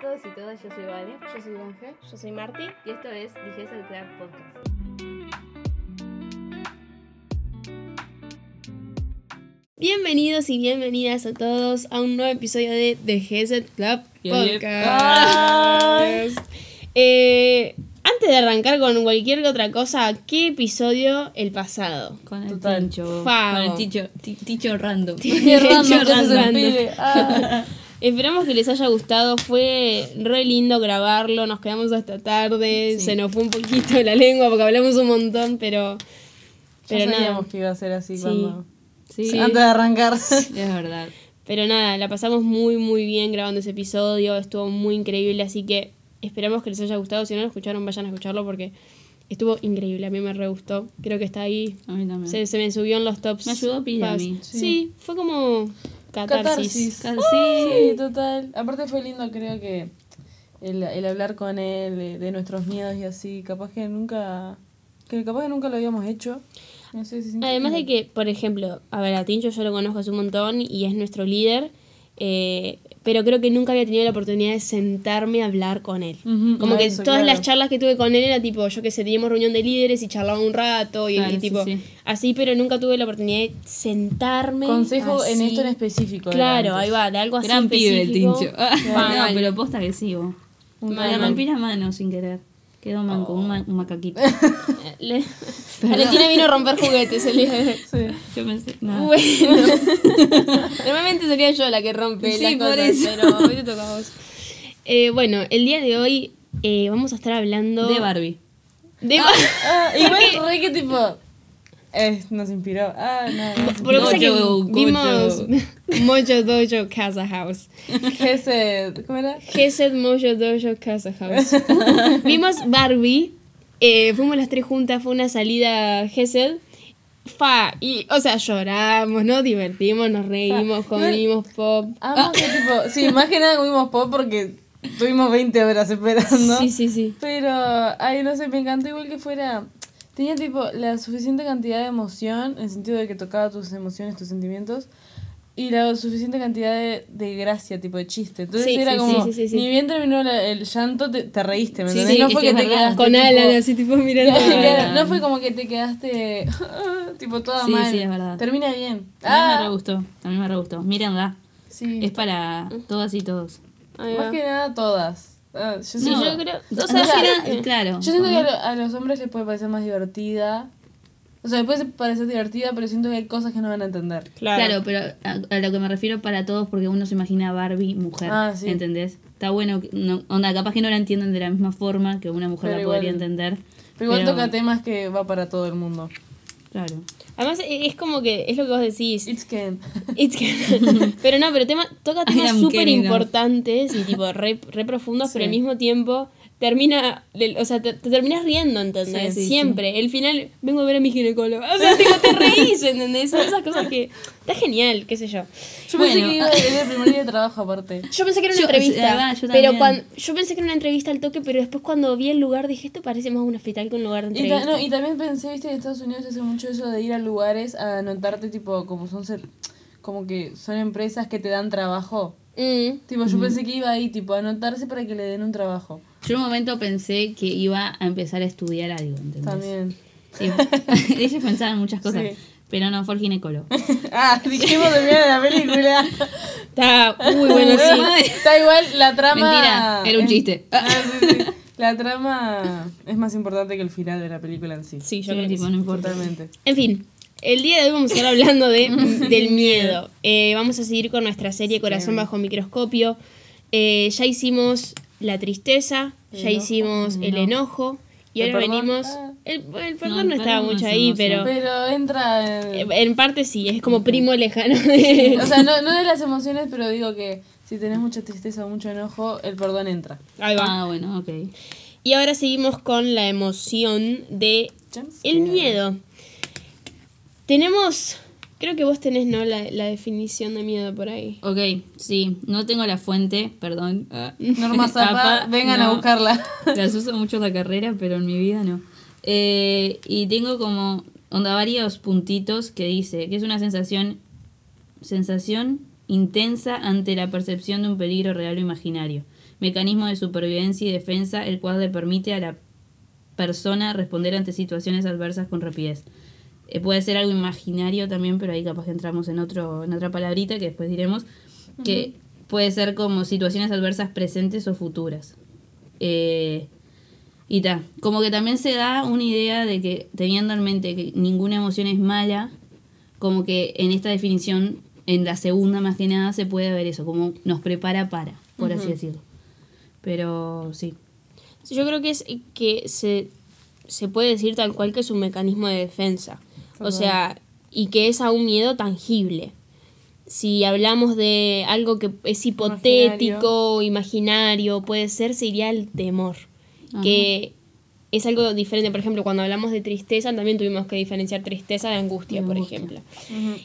todos y todas, yo soy Vale. Yo soy Ángel. Yo soy Marti. Y esto es Dijese el Club Podcast. Bienvenidos y bienvenidas a todos a un nuevo episodio de The Geset Club. Podcast. Eh, antes de arrancar con cualquier otra cosa, ¿qué episodio el pasado? Con el Total. Favo. Con el Ticho, ti- ticho random. Qué random Esperamos que les haya gustado, fue re lindo grabarlo, nos quedamos hasta tarde, Sí. se nos fue un poquito la lengua porque hablamos un montón, pero... Pero ya nada, sabíamos que iba a ser así Sí. cuando... Sí, Antes de arrancar. es verdad. Pero nada, la pasamos muy muy bien grabando ese episodio, estuvo muy increíble, así que esperamos que les haya gustado. Si no lo escucharon, vayan a escucharlo porque estuvo increíble, a mí me re gustó. Creo que está ahí, A mí también. se, se me subió en los tops. Me ayudó a mí. Sí. Sí. fue como catarsis. Catarsis. Sí, total. Aparte fue lindo, creo que el, el hablar con él de, de nuestros miedos y así, capaz que nunca... Que capaz que nunca lo habíamos hecho. No sé si Además de que, por ejemplo, a ver, a Tincho yo lo conozco hace un montón y es nuestro líder, eh, pero creo que nunca había tenido la oportunidad de sentarme a hablar con él. Como que eso, todas claro. las charlas que tuve con él era tipo, yo que sé, teníamos reunión de líderes y charlaba un rato y, Claro, y tipo sí. así, pero nunca tuve la oportunidad de sentarme. Consejo en esto en específico. Claro, ahí va, de algo así. Gran pibe el. Tincho. No, pero posta que sí, vos. La mano sin querer. Quedó manco, un, ma- un macaquito. Le- Valentina vino a romper juguetes el día de. Sí. Yo pensé, no. Bueno. Normalmente sería yo la que rompe Sí, las por cosas, eso. pero hoy te toca a vos. Eh, bueno, el día de hoy eh, vamos a estar hablando De Barbie. de Ah, igual re que tipo... eh, nos inspiró. Ah, no, no. Por lo que pasa que Gojo, vimos Mojo Dojo Casa House. Ese, ¿Cómo era? Gesed Mojo Dojo Casa House. vimos Barbie. eh, fuimos las tres juntas, fue una salida Gesed. Fa, y, o sea, lloramos, nos divertimos, nos reímos, comimos pop. Ah, que tipo, sí, más que nada comimos pop porque tuvimos 20 horas esperando. Sí, sí, sí. Pero, ay, no sé, me encantó igual que fuera. Tenía tipo la suficiente cantidad de emoción, en el sentido de que tocaba tus emociones, tus sentimientos, y la suficiente cantidad de, de gracia, tipo de chiste. Entonces Sí, era sí, como, sí, sí, sí. ni bien terminó la- el llanto, te, te reíste, ¿me Sí, entendés? sí, no fue que te verdad. quedaste. Con tipo- Alan, así tipo mirando. Claro, no fue como que te quedaste tipo toda Sí, mal. sí, es verdad. Termina bien. A mí me Ah, re gustó. A mí me re gustó. Mírenla. sí. Es para todas y todos. Más va. que nada todas. Ah, yo Sí, siento- yo creo. O O sea, sea, yo creo- claro. Yo siento que a, lo- a los hombres les puede parecer más divertida. O sea, les puede parecer divertida, pero siento que hay cosas que no van a entender. Claro, pero a, a lo que me refiero para todos, porque uno se imagina a Barbie mujer, Ah, sí. ¿entendés? Está bueno, que no, onda, capaz que no la entienden de la misma forma que una mujer Pero la igual- podría entender. Pero igual Pero- toca temas que va para todo el mundo. Claro. Además, e- es como que es lo que vos decís. It's can. It's que- pero no, pero tema, toca temas súper importantes y tipo re, re profundos, pero al mismo tiempo termina, o sea, te, te terminas riendo, ¿entendés? Sí, sí, Siempre. El final, vengo a ver a mi ginecólogo. O sea, tipo, te reís, ¿entendés? Son esas cosas que está genial, qué sé yo. Yo Bueno. pensé que iba a el primer día de trabajo aparte. Yo pensé que era una Yo- entrevista, verdad, yo pero cuando yo pensé que era una entrevista al toque, pero después cuando vi el lugar dije, esto parece más un hospital que un lugar de Y, ta- entrevista. no, y también pensé, viste, en Estados Unidos hace mucho eso de ir a lugares a anotarte, tipo, como son ser, como que son empresas que te dan trabajo. Mm. Tipo, yo pensé que iba ahí, tipo, a anotarse para que le den un trabajo. Yo en un momento pensé que iba a empezar a estudiar algo, ¿entendés? También. Sí. Ellos pensaban muchas cosas, Sí. pero no, fue el ginecólogo. ah, dijimos de bien de la película. Está muy bueno, sí. Está igual, la trama. Mentira, era un chiste. Ah, sí, sí. La trama es más importante que el final de la película en sí. Sí, yo Sí, creo que tipo, sí. no importa. Totalmente. En fin, el día de hoy vamos a estar hablando de, del miedo. Eh, vamos a seguir con nuestra serie Corazón bajo microscopio. Eh, ya hicimos la tristeza, El ya enojo. hicimos el enojo y El ahora perdón. venimos... Ah. El, perdón no, estaba mucho ahí, pero Pero entra en... en parte sí, es como primo lejano de... O sea, no, no de las emociones, pero digo que si tenés mucha tristeza o mucho enojo, el perdón entra. Ahí va. Ah, bueno, ok. Y ahora seguimos con la emoción de el miedo. Tenemos... Creo que vos tenés, ¿no? La, la definición de miedo por ahí. Ok, sí, no tengo la fuente, perdón. Ah. Norma Zapa, vengan a no. buscarla. Las uso mucho en la carrera, pero en mi vida no. Eh, y tengo como onda varios puntitos que dice que es una sensación sensación intensa ante la percepción de un peligro real o imaginario, mecanismo de supervivencia y defensa, el cual le permite a la persona responder ante situaciones adversas con rapidez. Eh, puede ser algo imaginario también, pero ahí capaz que entramos en, otro, en otra palabrita que después diremos, que puede ser como situaciones adversas presentes o futuras. Eh, y ta, como que también se da una idea de que teniendo en mente que ninguna emoción es mala, como que en esta definición, en la segunda más que nada, se puede ver eso, como nos prepara para, por así decirlo. Pero sí. Sí, Yo creo que es que se, se puede decir tal cual que es un mecanismo de defensa. O sea, y que es a un miedo tangible. Si hablamos de algo que es hipotético, imaginario, puede ser, sería el temor. Que es algo diferente. Por ejemplo, cuando hablamos de tristeza, también tuvimos que diferenciar tristeza de angustia, por ejemplo.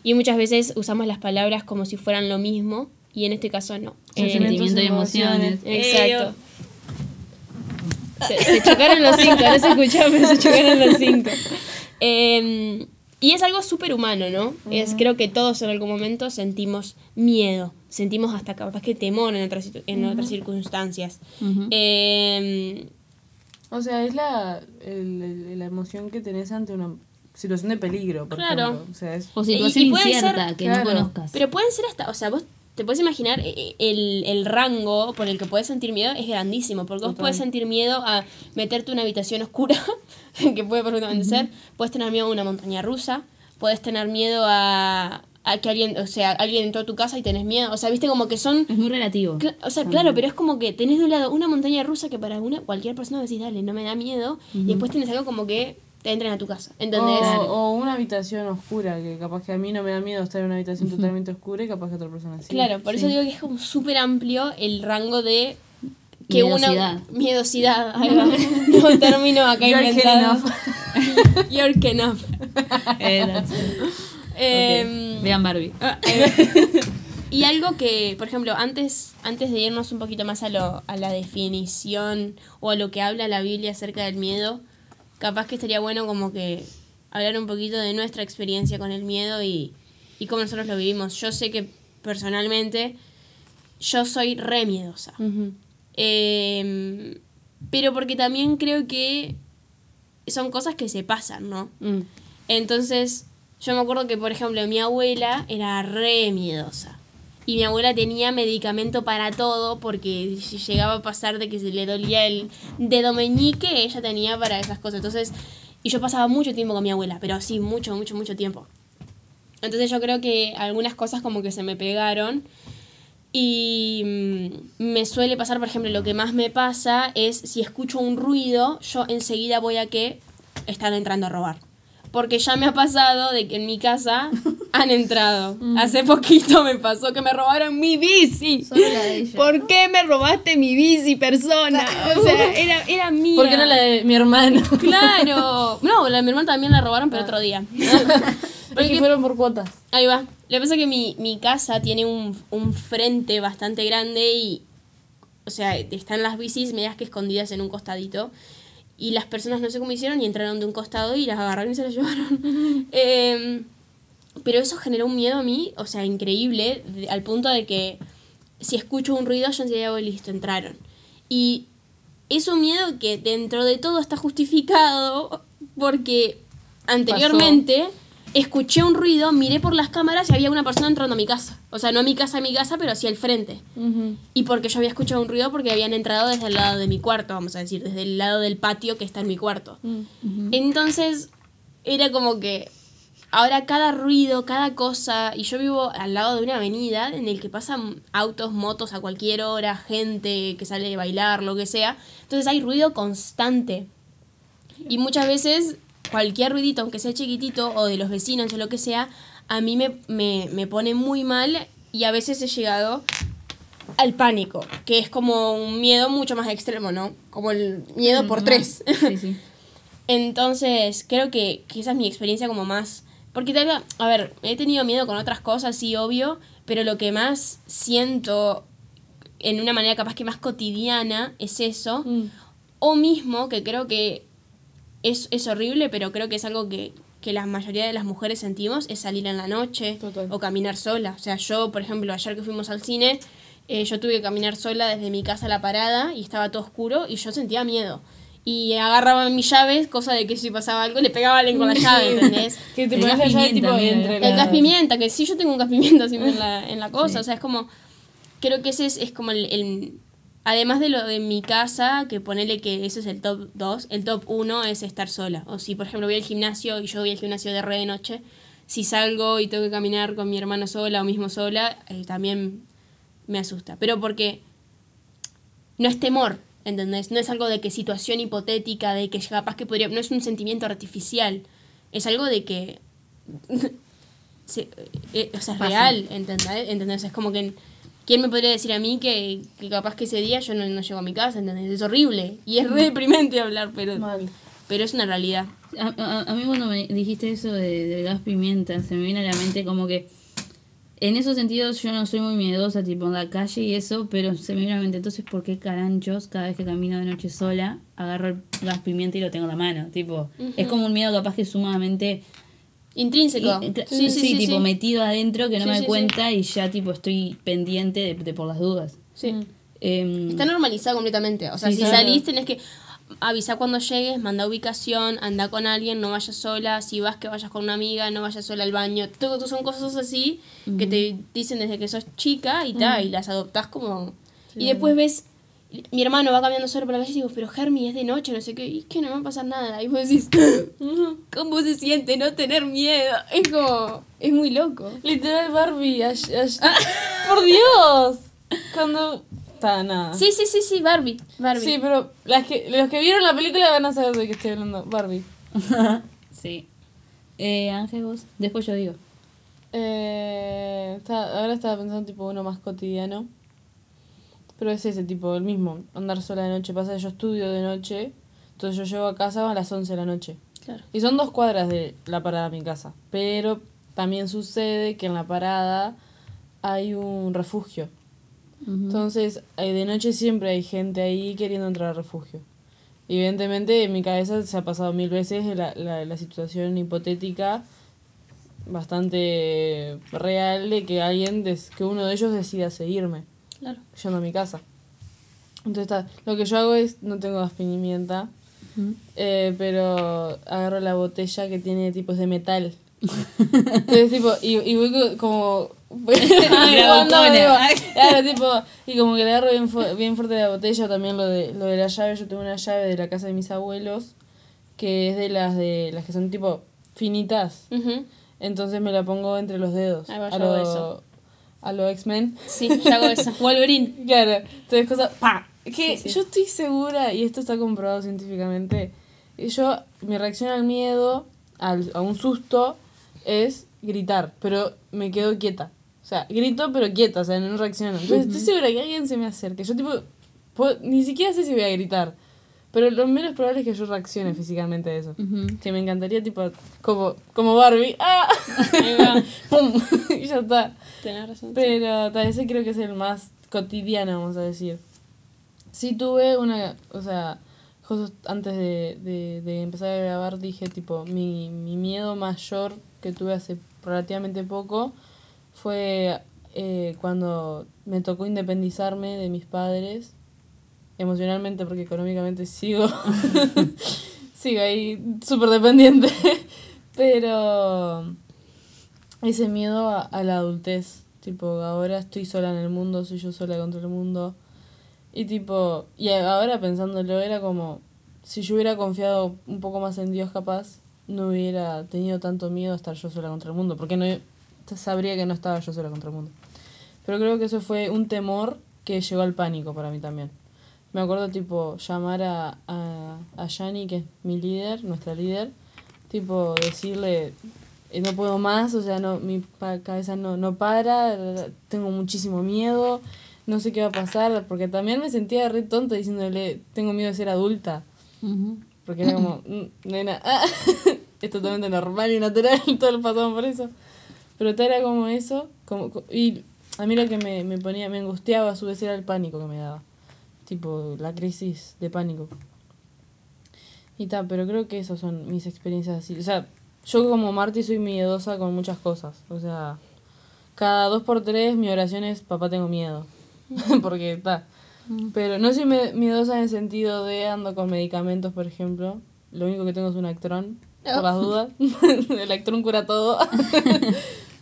Y muchas veces usamos las palabras como si fueran lo mismo, y en este caso no. El sentimiento y emociones. Exacto. Se, se chocaron los cinco, no se escuchaba, pero se chocaron los cinco. Eh, y es algo súper humano, ¿no? es, creo que todos en algún momento sentimos miedo, sentimos hasta capaz que temor en otras, situ- en otras circunstancias. Eh, O sea, es la, el- el- la emoción que tenés ante una situación de peligro, por Claro. ejemplo. O sea, es... O situación incierta ser- que claro. no conozcas. pero pueden ser hasta, o sea, vos te puedes imaginar eh, el, el rango por el que puedes sentir miedo es grandísimo, porque vos puedes sentir miedo a meterte en una habitación oscura, que puede perfectamente ser, puedes tener miedo a una montaña rusa, puedes tener miedo a, a que alguien, o sea, alguien entró a tu casa y tenés miedo, o sea, viste como que son... Es muy relativo. O sea, claro, pero es como que tenés de un lado una montaña rusa que para una, cualquier persona decís, dale, no me da miedo, y después tenés algo como que te entran a tu casa, ¿entendés? O, o una habitación oscura, que capaz que a mí no me da miedo estar en una habitación totalmente oscura y capaz que a otra persona sí. Claro, por eso digo que es como súper amplio el rango de que Miedosidad. una miedosidad, ahí va. no término acá You're inventado. enough. You're enough. Eh. Em, Vean Barbie. y algo que, por ejemplo, antes, antes de irnos un poquito más a, lo, a la definición o a lo que habla la Biblia acerca del miedo, capaz que estaría bueno como que hablar un poquito de nuestra experiencia con el miedo y, y cómo nosotros lo vivimos. Yo sé que personalmente yo soy re miedosa. Em, pero porque también creo que son cosas que se pasan, ¿no? Mm. Entonces, yo me acuerdo que, por ejemplo, mi abuela era re miedosa. Y mi abuela tenía medicamento para todo porque llegaba a pasar de que se le dolía el dedo meñique, ella tenía para esas cosas. Entonces, y yo pasaba mucho tiempo con mi abuela, pero sí, mucho, mucho, mucho tiempo. Entonces yo creo que algunas cosas como que se me pegaron. Y mm, me suele pasar, por ejemplo, lo que más me pasa es si escucho un ruido, yo enseguida voy a que están entrando a robar. Porque ya me ha pasado de que en mi casa han entrado. Hace poquito me pasó que me robaron mi bici. Solo la de ella. ¿Por qué me robaste mi bici, persona? O sea, era, era mía. ¿Por qué no la de mi hermano? Claro. No, la de mi hermano también la robaron, pero otro día. Porque fueron por cuotas. Ahí va. Lo que pasa es que mi, mi casa tiene un, un frente bastante grande y, o sea, están las bicis medias que escondidas en un costadito. Y las personas no sé cómo hicieron y entraron de un costado y las agarraron y se las llevaron. Em, pero eso generó un miedo a mí, o sea, increíble, de- al punto de que si escucho un ruido yo enseguida voy listo, entraron. Y es un miedo que dentro de todo está justificado porque anteriormente escuché un ruido, miré por las cámaras y había una persona entrando a mi casa. O sea, no a mi casa, a mi casa, pero hacia el frente. Y porque yo había escuchado un ruido porque habían entrado desde el lado de mi cuarto, vamos a decir, desde el lado del patio que está en mi cuarto. Entonces, era como que ahora cada ruido, cada cosa, y yo vivo al lado de una avenida en el que pasan autos, motos a cualquier hora, gente que sale de bailar, lo que sea. Entonces hay ruido constante. Y muchas veces cualquier ruidito, aunque sea chiquitito, o de los vecinos o lo que sea, a mí me, me, me pone muy mal y a veces he llegado al pánico, que es como un miedo mucho más extremo, ¿no? Como el miedo por tres. Sí, sí. Entonces, creo que, que esa es mi experiencia como más... Porque tal vez, a ver, he tenido miedo con otras cosas, sí, obvio, pero lo que más siento en una manera capaz que más cotidiana es eso. O mismo, que creo que es, es horrible, pero creo que es algo que, que la mayoría de las mujeres sentimos, es salir en la noche Total. o caminar sola. O sea, yo, por ejemplo, ayer que fuimos al cine, eh, yo tuve que caminar sola desde mi casa a la parada y estaba todo oscuro y yo sentía miedo. Y agarraba mis llaves, cosa de que si pasaba algo le pegaba a alguien con la llave, ¿entendés? Que te El pones la llave tipo entre El gas pimienta, que sí, yo tengo un gas pimienta siempre en la, en la cosa. Sí. O sea, es como. Creo que ese es, es como el, el- Además de lo de mi casa, que ponele que ese es el top 2, el top 1 es estar sola. O si, por ejemplo, voy al gimnasio y yo voy al gimnasio de re de noche, si salgo y tengo que caminar con mi hermano sola o mismo sola, eh, también me asusta. Pero porque no es temor, ¿entendés? No es algo de que situación hipotética, de que capaz que podría... No es un sentimiento artificial. Es algo de que... se- eh, o sea, es Pasa. real, ¿entendés? ¿entendés? Es como que... ¿Quién me podría decir a mí que, que capaz que ese día yo no, no llego a mi casa, ¿entendés? Es horrible. Y es re deprimente hablar, pero, Mal. pero es una realidad. A, a- a mí cuando me dijiste eso de, del gas pimienta, se me viene a la mente como que en esos sentidos yo no soy muy miedosa, tipo en la calle y eso, pero se me viene a la mente, entonces ¿por qué caranchos cada vez que camino de noche sola agarro el gas pimienta y lo tengo en la mano? Tipo, es como un miedo capaz que sumamente... Intrínseco. y- sí, sí, sí. tipo sí. metido adentro que no Sí, me sí, doy sí. cuenta y ya tipo estoy pendiente de, de por las dudas. Sí. Em, Está normalizado completamente. O sea, Sí, si claro. salís tenés que avisar cuando llegues, manda ubicación, anda con alguien, no vayas sola. Si vas, que vayas con una amiga, no vayas sola al baño. Todo, todo son cosas así que te dicen desde que sos chica y ta, y las adoptás como... y después ves... Mi hermano va caminando solo por la calle y digo, pero Germi, es de noche, no sé qué, y es que no me va a pasar nada. Y vos decís, ¿cómo se siente no tener miedo? Es como, es muy loco. Literal Barbie. ash- ash- Por Dios. Cuando. Está nada. Sí, sí, sí, sí, Barbie, Barbie. Sí, pero las que, los que vieron la película van a saber de qué estoy hablando. Barbie. sí. Eh, Ángel, vos. Después yo digo. Eh, está- ahora estaba pensando tipo uno más cotidiano. Pero es ese tipo, el mismo. Andar sola de noche. Pasa que yo estudio de noche. Entonces yo llego a casa a las 11 de la noche. Claro. Y son dos cuadras de la parada a mi casa. Pero también sucede que en la parada hay un refugio. Entonces, eh, de noche siempre hay gente ahí queriendo entrar al refugio. Evidentemente, en mi cabeza se ha pasado mil veces la, la, la situación hipotética bastante real de que alguien, des- que uno de ellos decida seguirme Claro. yendo a mi casa. Entonces, está, lo que yo hago es, no tengo gas pimienta, eh, pero agarro la botella que tiene tipos de metal. Entonces, tipo, y, y voy co- como... claro, tipo, y como que le agarro bien, fu- bien fuerte la botella, también lo de, lo de la llave, yo tengo una llave de la casa de mis abuelos, que es de las de las que son tipo finitas, entonces me la pongo entre los dedos. Ah, yo a lo, eso. A lo X-Men. Sí, yo hago eso. Wolverine. Claro, entonces cosas, ¡pa! Que Sí, sí. yo estoy segura, y esto está comprobado científicamente, yo, mi reacción al miedo, al, a un susto, es gritar, pero me quedo quieta. O sea, grito pero quieta, o sea, no reacciono. Entonces estoy segura que alguien se me acerque. Yo tipo, puedo- ni siquiera sé si voy a gritar, pero lo menos probable es que yo reaccione físicamente a eso. Que me encantaría tipo, como, como Barbie, ¡ah! ¡Pum! y ya está. Tenés razón. Pero tal vez ese creo que es el más cotidiano, vamos a decir. Sí tuve una, o sea, justo antes de, de, de empezar a grabar dije tipo, mi, mi miedo mayor que tuve hace relativamente poco fue eh, cuando me tocó independizarme de mis padres emocionalmente porque económicamente sigo sigo ahí súper dependiente pero ese miedo a, a la adultez. Tipo, ahora estoy sola en el mundo, soy yo sola contra el mundo. Y tipo, y ahora pensándolo, era como, si yo hubiera confiado un poco más en Dios capaz, no hubiera tenido tanto miedo a estar yo sola contra el mundo, porque no sabría que no estaba yo sola contra el mundo. Pero creo que eso fue un temor que llegó al pánico para mí también. Me acuerdo, tipo, llamar a, a, a Yani, que es mi líder, nuestra líder, tipo, decirle, eh, no puedo más, o sea, no mi pa- cabeza no, no para, tengo muchísimo miedo, no sé qué va a pasar, porque también me sentía re tonta diciéndole, tengo miedo de ser adulta, porque era como, "Mm, nena, es totalmente normal y natural, todos pasamos por eso. Pero tal era como eso, como, co- y a mí lo que me, me ponía, me angustiaba a su vez era el pánico que me daba, tipo la crisis de pánico. Y tal, pero creo que esas son mis experiencias así. O sea, yo como Marty soy miedosa con muchas cosas. O sea, cada dos por tres mi oración es, papá tengo miedo. porque está. Pero no soy miedosa en el sentido de ando con medicamentos, por ejemplo. Lo único que tengo es un Actron, por las dudas. el Actron cura todo.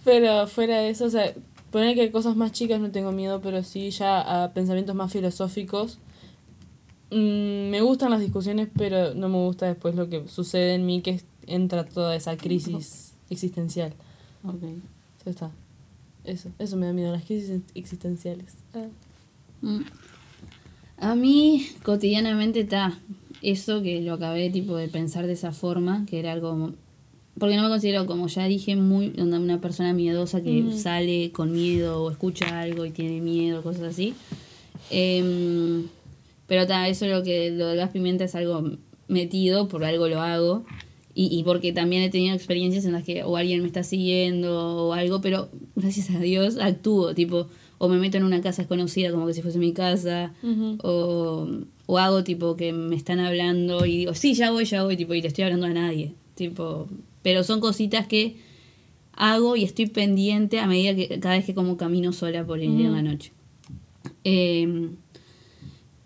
pero fuera de eso, o sea, poner que cosas más chicas no tengo miedo, pero sí ya a pensamientos más filosóficos. Mm, me gustan las discusiones, pero no me gusta después lo que sucede en mí, que entra toda esa crisis existencial. Ok. Ya está. Eso, eso me da miedo, las crisis existenciales. Mm. A mí cotidianamente está eso que lo acabé tipo de pensar de esa forma, que era algo porque no me considero como ya dije muy una persona miedosa que sale con miedo o escucha algo y tiene miedo, cosas así. Em, pero ta, eso lo que lo del gas pimienta es algo metido, por algo lo hago. Y, y porque también he tenido experiencias en las que o alguien me está siguiendo o algo, pero gracias a Dios actúo, tipo, o me meto en una casa desconocida como que si fuese mi casa, o, o hago tipo que me están hablando y digo, sí, ya voy, ya voy, tipo, y le estoy hablando a nadie, tipo, pero son cositas que hago y estoy pendiente a medida que cada vez que como camino sola por el día en la noche. Eh,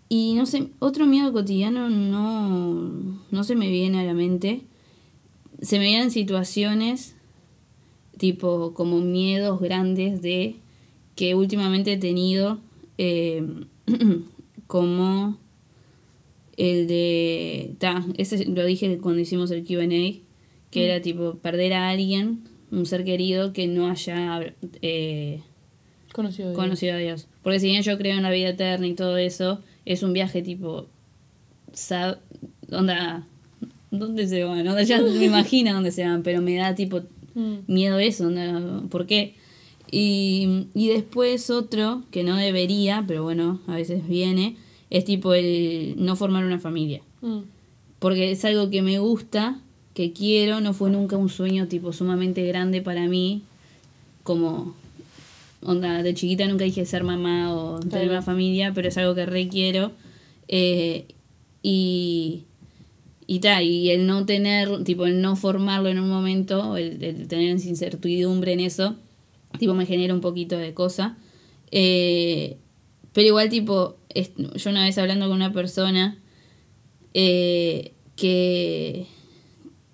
y no sé, otro miedo cotidiano no, no se me viene a la mente. Se me vienen situaciones tipo como miedos grandes de que últimamente he tenido eh, como el de ta, ese lo dije cuando hicimos el Q&A que era tipo perder a alguien un ser querido que no haya eh, conocido a Dios. Porque si bien yo creo en la vida eterna y todo eso, es un viaje tipo. sab- onda. ¿Dónde se van? Onda, ya me imagino dónde se van, pero me da tipo Mm. miedo eso, onda, ¿por qué? Y, y después otro que no debería, pero bueno, a veces viene, es tipo el no formar una familia. Mm. Porque es algo que me gusta, que quiero, no fue nunca un sueño tipo sumamente grande para mí, como onda de chiquita nunca dije ser mamá o tener Claro. una familia, pero es algo que requiero. Eh, y y tal, y el no tener, tipo el no formarlo en un momento, el, el tener incertidumbre en eso, tipo me genera un poquito de cosa. Eh, pero igual tipo, es- yo una vez hablando con una persona eh, que,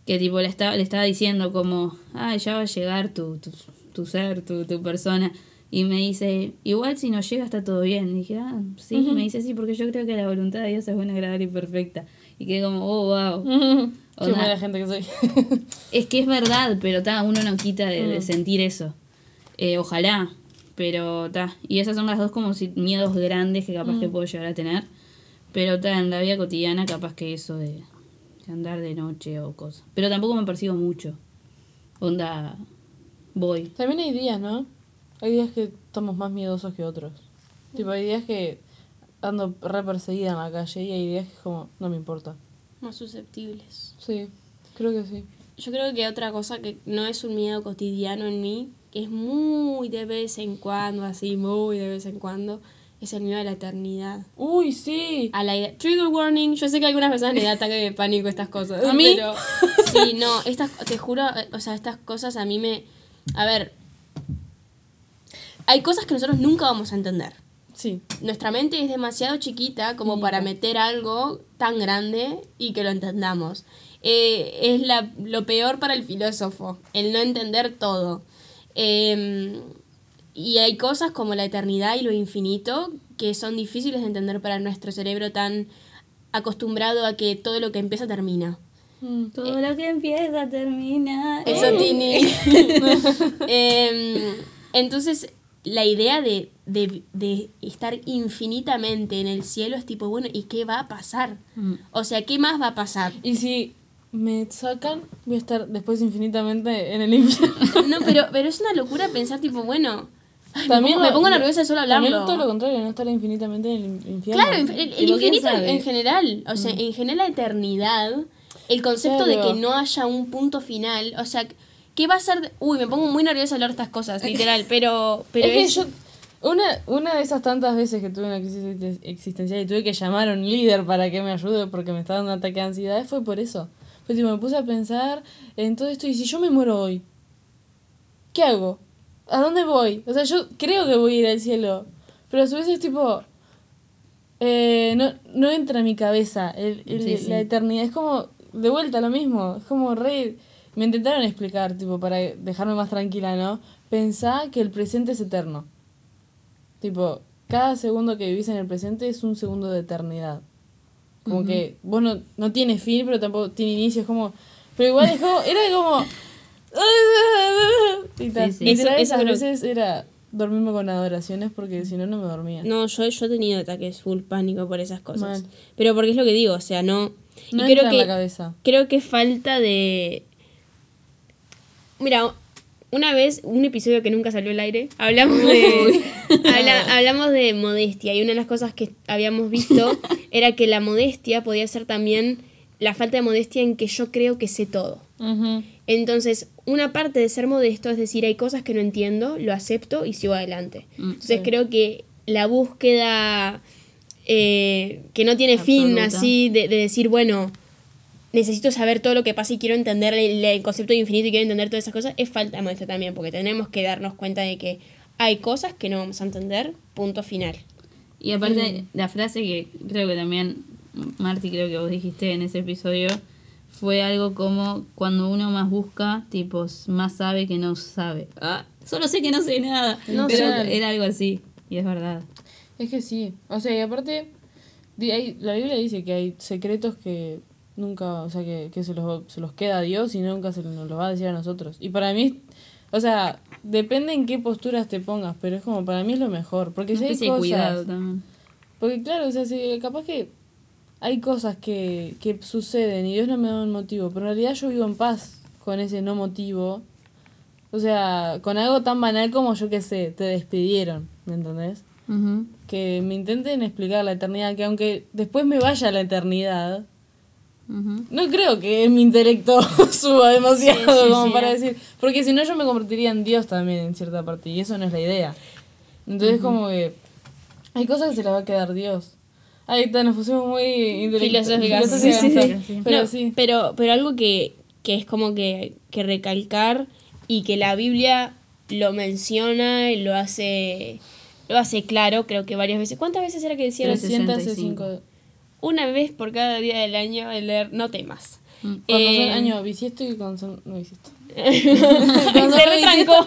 que tipo le estaba, le estaba diciendo como, ah, ya va a llegar tu, tu, tu ser, tu, tu persona. Y me dice, igual si no llega está todo bien. Y dije, ah, sí. Y me dice, sí, porque yo creo que la voluntad de Dios es buena, agradable y perfecta. Y quedé como, oh, wow. Qué Onda. mala gente que soy. Es que es verdad, pero ta, uno no quita de, de sentir eso. Eh, ojalá, pero ta. Y esas son las dos como si, miedos grandes que capaz que puedo llegar a tener. Pero ta, en la vida cotidiana capaz que eso de, de andar de noche o cosas. Pero tampoco me persigo mucho. Onda, voy. También hay días, ¿no? Hay días que estamos más miedosos que otros. Tipo, hay días que ando re perseguida en la calle y hay días que es como, no me importa. Más susceptibles. Sí, creo que sí. Yo creo que otra cosa que no es un miedo cotidiano en mí, que es muy de vez en cuando, así, muy de vez en cuando, es el miedo a la eternidad. Uy, sí. A la idea- Trigger warning, yo sé que a algunas personas les da ataque de pánico estas cosas. ¿A mí? Pero sí, no, estas, te juro, o sea, estas cosas a mí me... A ver, hay cosas que nosotros nunca vamos a entender. Sí. Nuestra mente es demasiado chiquita como para meter algo tan grande y que lo entendamos. Eh, es la, lo peor para el filósofo, el no entender todo. Eh, y hay cosas como la eternidad y lo infinito que son difíciles de entender para nuestro cerebro tan acostumbrado a que todo lo que empieza termina. Mm. Todo lo que empieza termina. Eso, Tini. Em, entonces, la idea de, de- de estar infinitamente en el cielo es tipo, bueno, ¿y qué va a pasar? Mm. O sea, ¿qué más va a pasar? Y si me sacan, voy a estar después infinitamente en el infierno. No, pero, pero es una locura pensar, tipo, bueno. También me, pongo, nerviosa solo hablarlo. También todo lo contrario, no estar infinitamente en el infierno. Claro, el, el Tipo, ¿quién infinito en general. O sea, en general la eternidad, el concepto de que no haya un punto final. O sea, ¿qué va a ser? Uy, me pongo muy nerviosa hablar estas cosas, literal. Pero, pero es que yo, una, una de esas tantas veces que tuve una crisis existen- existencial y tuve que llamar a un líder para que me ayude porque me estaba dando un ataque de ansiedad, fue por eso. Fue tipo, me puse a pensar en todo esto y si yo me muero hoy, ¿qué hago? ¿A dónde voy? O sea, yo creo que voy a ir al cielo, pero a su vez es tipo. eh, no, no entra en mi cabeza el, el- Sí, sí. la eternidad. Es como, de vuelta lo mismo. Es como re. Me intentaron explicar, tipo, para dejarme más tranquila, ¿no? Pensá que el presente es eterno. Tipo, cada segundo que vivís en el presente es un segundo de eternidad. Como que vos no, no tienes fin, pero tampoco tiene inicio. Es como. Pero igual es como. Era como. Y tal. Sí, sí. Literal, Eso- eso esas creo- veces era dormirme con adoraciones porque si no, no me dormía. No, yo, yo he tenido ataques full pánico por esas cosas. Mal. Pero porque es lo que digo, o sea, no. Y No creo entra en la que, cabeza. creo que falta de. Mira, una vez, un episodio que nunca salió al aire, hablamos de. habla- hablamos de modestia. Y una de las cosas que habíamos visto era que la modestia podía ser también la falta de modestia en que yo creo que sé todo. Ujú. Entonces, una parte de ser modesto es decir, hay cosas que no entiendo, lo acepto y sigo adelante. Mm, Entonces, sí. creo que la búsqueda eh, que no tiene fin así de, de decir, bueno, necesito saber todo lo que pasa y quiero entender el, el concepto de infinito y quiero entender todas esas cosas, es falta de modestia también, porque tenemos que darnos cuenta de que hay cosas que no vamos a entender, punto final. Y aparte, la frase que creo que también, Marty, creo que vos dijiste en ese episodio, fue algo como cuando uno más busca, tipo, más sabe que no sabe. Ah, solo sé que no sé nada. No pero sé. era algo así, y es verdad. Es que sí. O sea, y aparte, hay- la Biblia dice que hay secretos que nunca, o sea, que, que se, los, se los queda a Dios y nunca se nos los va a decir a nosotros. Y para mí, o sea, depende en qué posturas te pongas, pero es como, para mí es lo mejor. Porque Una si hay cosas... cuidado también. Porque claro, o sea, si capaz que hay cosas que, que suceden y Dios no me da un motivo, pero en realidad yo vivo en paz con ese no motivo. O sea, con algo tan banal como yo que sé, te despidieron, ¿me entendés? Que me intenten explicar la eternidad, que aunque después me vaya a la eternidad, no creo que mi intelecto suba demasiado Sí, sí, como sí. para decir, porque si no yo me convertiría en Dios también en cierta parte y eso no es la idea. Entonces como que hay cosas que se las va a quedar Dios. Ahí está, nos pusimos muy. Filosóficas. Sí, sí. Pero No. Pero, pero algo que, que es como que, que recalcar y que la Biblia lo menciona y lo hace, lo hace claro, creo que varias veces. ¿Cuántas veces era que decía? 365. Una vez por cada día del año el leer no temas. Mm. Cuando Eh, son año bisiesto y cuando son no bisiesto. Se retrancó.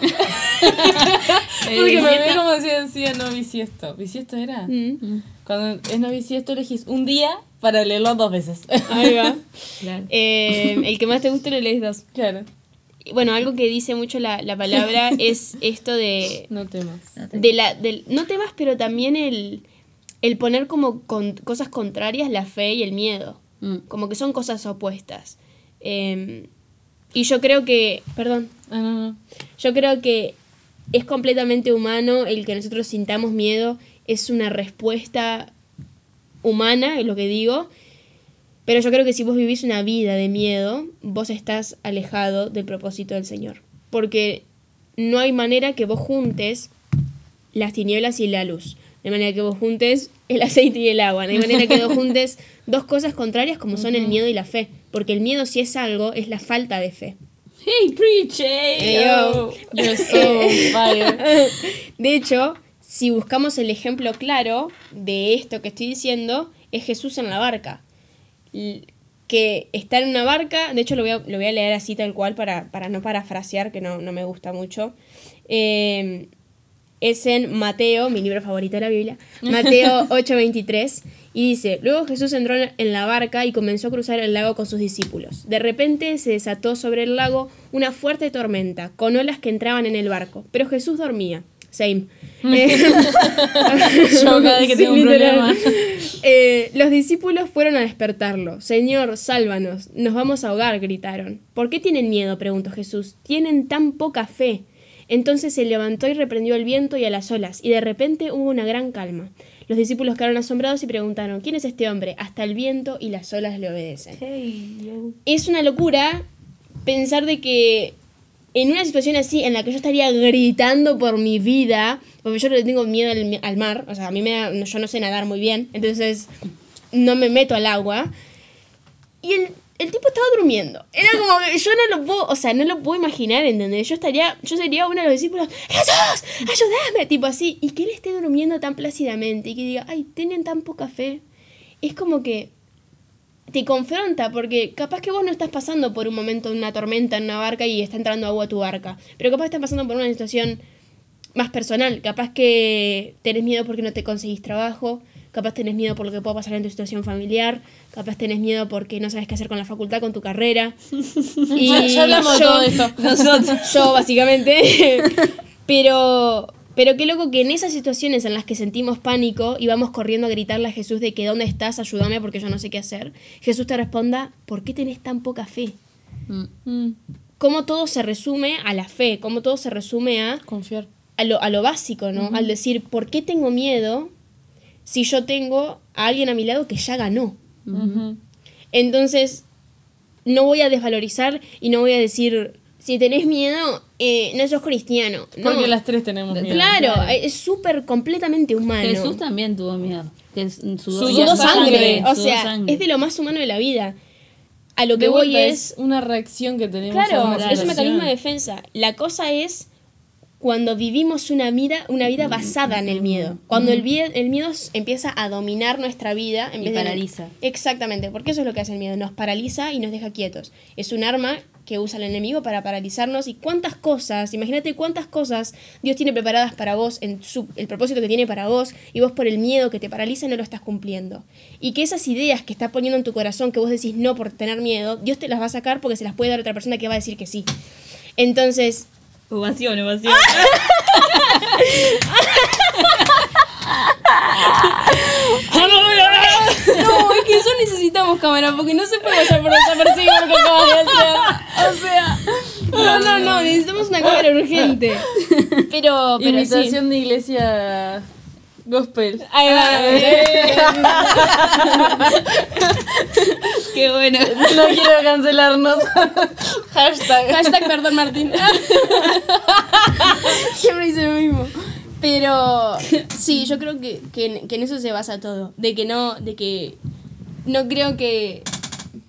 Porque me ve como decía, decía no bisiesto. ¿Bisiesto era? Mm, Cuando es no bisiesto elegís un día para leerlo dos veces. Ahí va. Claro. Eh, el que más te guste lo lees dos. claro. Bueno, algo que dice mucho la, la palabra es esto de, No temas. de la del no temas pero también el el poner como con, cosas contrarias la fe y el miedo Mm. como que son cosas opuestas Eh, y yo creo que perdón Ah, no, no. yo creo que es completamente humano el que nosotros sintamos miedo es una respuesta humana es lo que digo pero yo creo que si vos vivís una vida de miedo vos estás alejado del propósito del Señor porque no hay manera que vos juntes las tinieblas y la luz. De manera que vos juntes el aceite y el agua. No hay manera que vos juntes dos cosas contrarias como son el miedo y la fe. Porque el miedo, si es algo, es la falta de fe. Hey, preach, hey, yo. You're so on fire. De hecho, si buscamos el ejemplo claro de esto que estoy diciendo, es Jesús en la barca. Que está en una barca, de hecho lo voy a, lo voy a leer así tal cual para, para no parafrasear, que no, no me gusta mucho. Eh, es en Mateo, mi libro favorito de la Biblia, Mateo 8:23, y dice, luego Jesús entró en la barca y comenzó a cruzar el lago con sus discípulos. De repente se desató sobre el lago una fuerte tormenta, con olas que entraban en el barco, pero Jesús dormía. Same. Eh, Yo cada vez que tengo un problema. Eh, los discípulos fueron a despertarlo. Señor, sálvanos, nos vamos a ahogar, gritaron. ¿Por qué tienen miedo? preguntó Jesús. Tienen tan poca fe. Entonces se levantó y reprendió al viento y a las olas, y de repente hubo una gran calma. Los discípulos quedaron asombrados y preguntaron, ¿quién es este hombre? Hasta el viento y las olas le obedecen. Hey. Es una locura pensar de que en una situación así en la que yo estaría gritando por mi vida, porque yo le tengo miedo al, al mar, o sea, a mí me da, yo no sé nadar muy bien, entonces no me meto al agua. Y el, el tipo estaba durmiendo. Era como que yo no lo puedo, o sea, no lo puedo imaginar, ¿entendés? Yo estaría, yo sería uno de los discípulos, Jesús, ayúdame, tipo así. Y que él esté durmiendo tan plácidamente y que diga, ay, tienen tan poca fe. Es como que te confronta, porque capaz que vos no estás pasando por un momento de una tormenta en una barca y está entrando agua a tu barca, pero capaz estás pasando por una situación más personal, capaz que tenés miedo porque no te conseguís trabajo, capaz tenés miedo por lo que pueda pasar en tu situación familiar, capaz tenés miedo porque no sabes qué hacer con la facultad, con tu carrera. Y Ya- hablamos de yo- todo esto. Nosotros. Yo, básicamente. pero, pero qué loco que en esas situaciones en las que sentimos pánico y vamos corriendo a gritarle a Jesús de que ¿dónde estás? Ayúdame porque yo no sé qué hacer. Jesús te responda, ¿por qué tenés tan poca fe? Mm. Cómo todo se resume a la fe, cómo todo se resume a Confiar. a lo, a lo básico, ¿no? Al decir, ¿por qué tengo miedo si yo tengo a alguien a mi lado que ya ganó? Entonces, no voy a desvalorizar y no voy a decir, si tenés miedo, eh, no sos cristiano. No. Porque las tres tenemos miedo. Claro, es súper completamente humano. Jesús también tuvo miedo. Que sudó, sangre, o sudó sea, sangre. es de lo más humano de la vida. A lo De que voy es... una reacción que tenemos. a Claro, una es un mecanismo de defensa. La cosa es cuando vivimos una vida, una vida basada en el miedo. Cuando el, el miedo empieza a dominar nuestra vida en Y vez de- paraliza. Exactamente, porque eso es lo que hace el miedo. Nos paraliza y nos deja quietos. Es un arma que usa el enemigo para paralizarnos. Y cuántas cosas, imagínate cuántas cosas Dios tiene preparadas para vos, en su, el propósito que tiene para vos, y vos por el miedo que te paraliza no lo estás cumpliendo. Y que esas ideas que está poniendo en tu corazón, que vos decís no por tener miedo, Dios te las va a sacar porque se las puede dar otra persona que va a decir que sí. Entonces, Ovación, ovación. no, es que eso necesitamos cámara porque no se puede pasar por desapercibido lo que acabas de hacer. O sea, no, no, no, necesitamos una cámara urgente. Pero, pero sí. Imitación de iglesia gospel. Ahí va. Qué bueno. No quiero cancelarnos. Hashtag. Hashtag perdón Martín. Siempre dice lo mismo. Pero sí, yo creo que, que, en, que en eso se basa todo. De que no, de que no creo que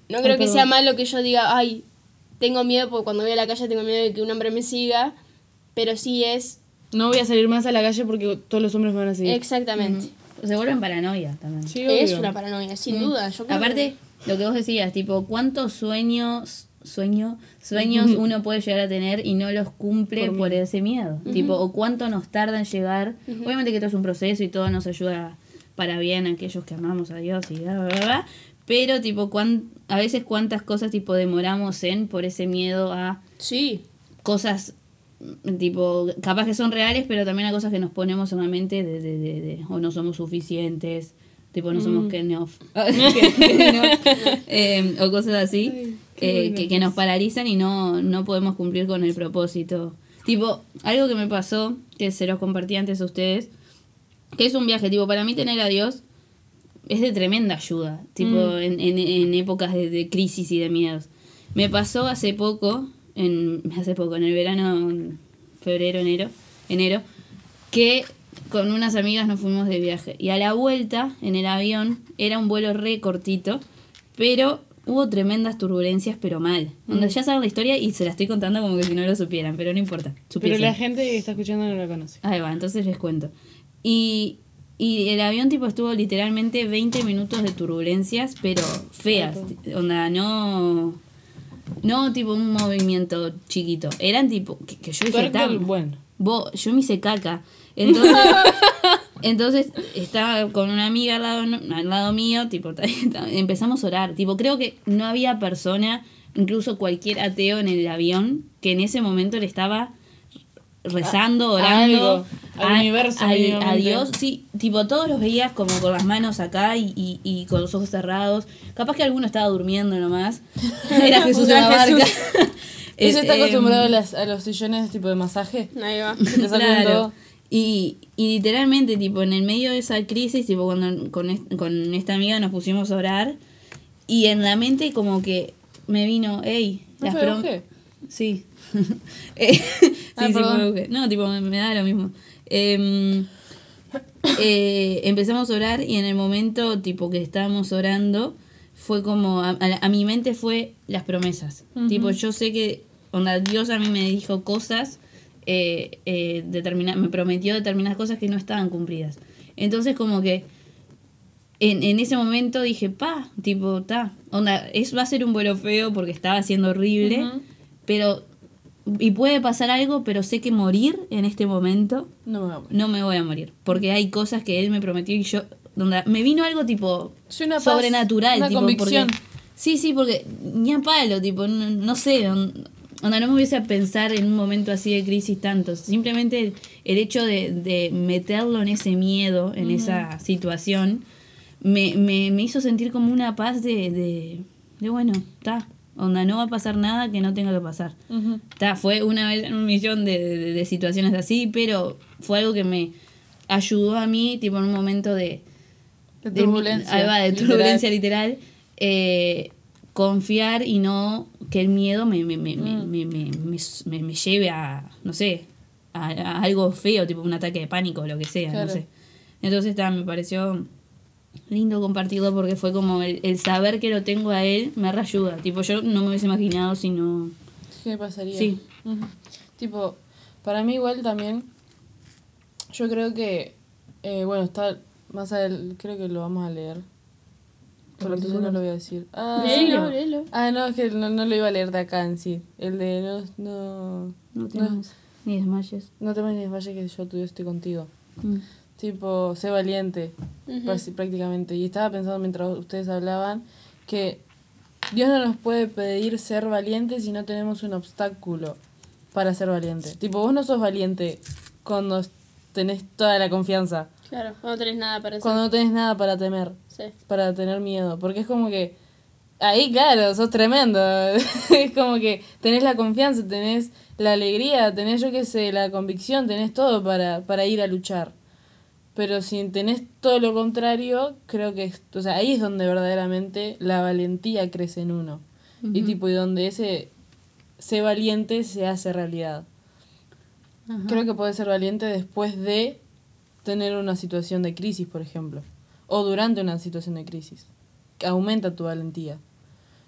no creo que sea malo que yo diga, ay, tengo miedo porque cuando voy a la calle tengo miedo de que un hombre me siga. Pero sí es No voy a salir más a la calle porque todos los hombres me van a seguir. exactamente. Se vuelven paranoia también. Sí, Es una paranoia, sin duda. Yo creo Aparte, lo que vos decías, tipo, ¿cuántos sueños, sueño, sueños uno puede llegar a tener y no los cumple por, ese miedo? Tipo, o cuánto nos tarda en llegar. Obviamente que esto es un proceso y todo nos ayuda para bien a aquellos que amamos a Dios y bla, bla, bla. Pero, tipo, cuán- a veces cuántas cosas, tipo, demoramos en por ese miedo a Sí. cosas mm, tipo capaz que son reales pero también a cosas que nos ponemos en la mente de, de, de, de, o no somos suficientes tipo no somos Off. Ken Off, eh, o cosas así eh, que, que nos paralizan y no, no podemos cumplir con el propósito tipo algo que me pasó que se los compartí antes a ustedes que es un viaje tipo para mí tener a Dios es de tremenda ayuda, tipo en, en, en épocas de, de crisis y de miedos. Me pasó hace poco, en, hace poco, en el verano, en febrero, enero, enero, que con unas amigas nos fuimos de viaje. Y a la vuelta, en el avión, era un vuelo re cortito, pero hubo tremendas turbulencias, pero mal. Onda, ya saben la historia y se la estoy contando como que si no lo supieran, pero no importa. Pero la gente que está escuchando no la conoce. Ahí va, entonces les cuento. Y, y el avión tipo estuvo literalmente 20 minutos de turbulencias, pero feas. Onda, no... No tipo un movimiento chiquito. Eran tipo... Que, que yo dije, "Tam, bueno. Vos, yo me hice caca. Entonces, entonces estaba con una amiga al lado, al lado mío, tipo, empezamos a orar. Tipo, creo que no había persona, incluso cualquier ateo en el avión, que en ese momento le estaba rezando, A- a orando algo, al universo al- mínimamente. a Dios, sí, tipo todos los veías como con las manos acá y, y, y con los ojos cerrados. Capaz que alguno estaba durmiendo nomás. Era Jesús en la barca. Jesús. Ella está acostumbrado a, las- a los sillones tipo de masaje. Ahí va. Te Claro. Y, y literalmente, tipo, en el medio de esa crisis, tipo, cuando con, est- con esta amiga nos pusimos a orar, y en la mente como que me vino, hey, ¿No las Euge? Sí. Eh, sí, Ah, sí, fue Euge. No, tipo, me, me da lo mismo. Em, eh, empezamos a orar y en el momento, tipo, que estábamos orando, fue como, a, a- a mi mente fue las promesas. Tipo, yo sé que, onda, Dios a mí me dijo cosas, eh, eh, determina- me prometió determinadas cosas que no estaban cumplidas. Entonces como que en, en ese momento dije, pa, tipo, ta, onda, es, va a ser un vuelo feo porque estaba siendo horrible, pero, y puede pasar algo, pero sé que morir en este momento No me voy a morir. no me voy a morir, porque hay cosas que él me prometió y yo, donde me vino algo tipo paz, sobrenatural, una tipo, convicción. porque- sí, sí, porque ni a palo, tipo, no, no sé, on- onda, no me hubiese a pensar en un momento así de crisis tanto, simplemente el, el hecho de, de meterlo en ese miedo, en esa situación, me, me, me hizo sentir como una paz de, de, de bueno, está, onda, no va a pasar nada que no tenga que pasar. Ta, fue una vez en un millón de, de- de situaciones así, pero fue algo que me ayudó a mí, tipo en un momento de, De de- turbulencia. ahí va, de literal. turbulencia literal, eh, confiar y no que el miedo me, me, me, me, Mm. me, me- me- me- me lleve a, no sé, a, a algo feo, tipo un ataque de pánico o lo que sea, Claro. no sé. Entonces me pareció lindo compartirlo porque fue como el, el saber que lo tengo a él me reayuda. Tipo, yo no me hubiese imaginado si no... ¿Qué pasaría? Sí. Tipo, para mí igual también, yo creo que, eh, bueno, está más adelante, creo que lo vamos a leer. Entonces no lo voy a decir. Ah, Léelo, léelo. ah, no, es que no, no lo iba a leer de acá en sí. El de no, no, No temas ni desmayes. no temas ni desmayes que yo tuyo estoy contigo. Mm. Tipo, sé valiente, prácti- prácticamente. Y estaba pensando mientras ustedes hablaban que Dios no nos puede pedir ser valientes si no tenemos un obstáculo para ser valiente. Tipo, vos no sos valiente cuando tenés toda la confianza, Claro, no tenés nada para eso. cuando no tenés nada para temer, Sí. para tener miedo. Porque es como que ahí, claro, sos tremendo. es como que tenés la confianza, tenés la alegría, tenés, yo qué sé, la convicción, tenés todo para, para ir a luchar. Pero si tenés todo lo contrario, creo que, es- o sea, ahí es donde verdaderamente la valentía crece en uno. Y tipo, y donde ese ser valiente se hace realidad. Creo que puedes ser valiente después de tener una situación de crisis, por ejemplo. O durante una situación de crisis. Aumenta tu valentía.